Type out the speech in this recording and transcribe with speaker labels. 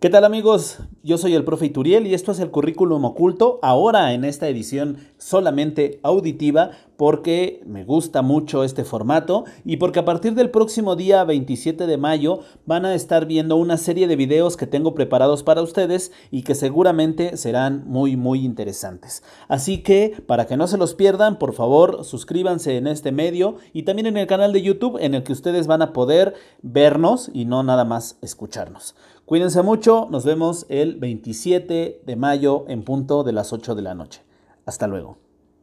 Speaker 1: ¿Qué tal amigos? Yo soy el profe Ituriel y esto es el currículum oculto, ahora en esta edición solamente auditiva porque me gusta mucho este formato y porque a partir del próximo día 27 de mayo van a estar viendo una serie de videos que tengo preparados para ustedes y que seguramente serán muy muy interesantes. Así que para que no se los pierdan, por favor suscríbanse en este medio y también en el canal de YouTube en el que ustedes van a poder vernos y no nada más escucharnos. Cuídense mucho, nos vemos el 27 de mayo en punto de las 8 de la noche. Hasta luego.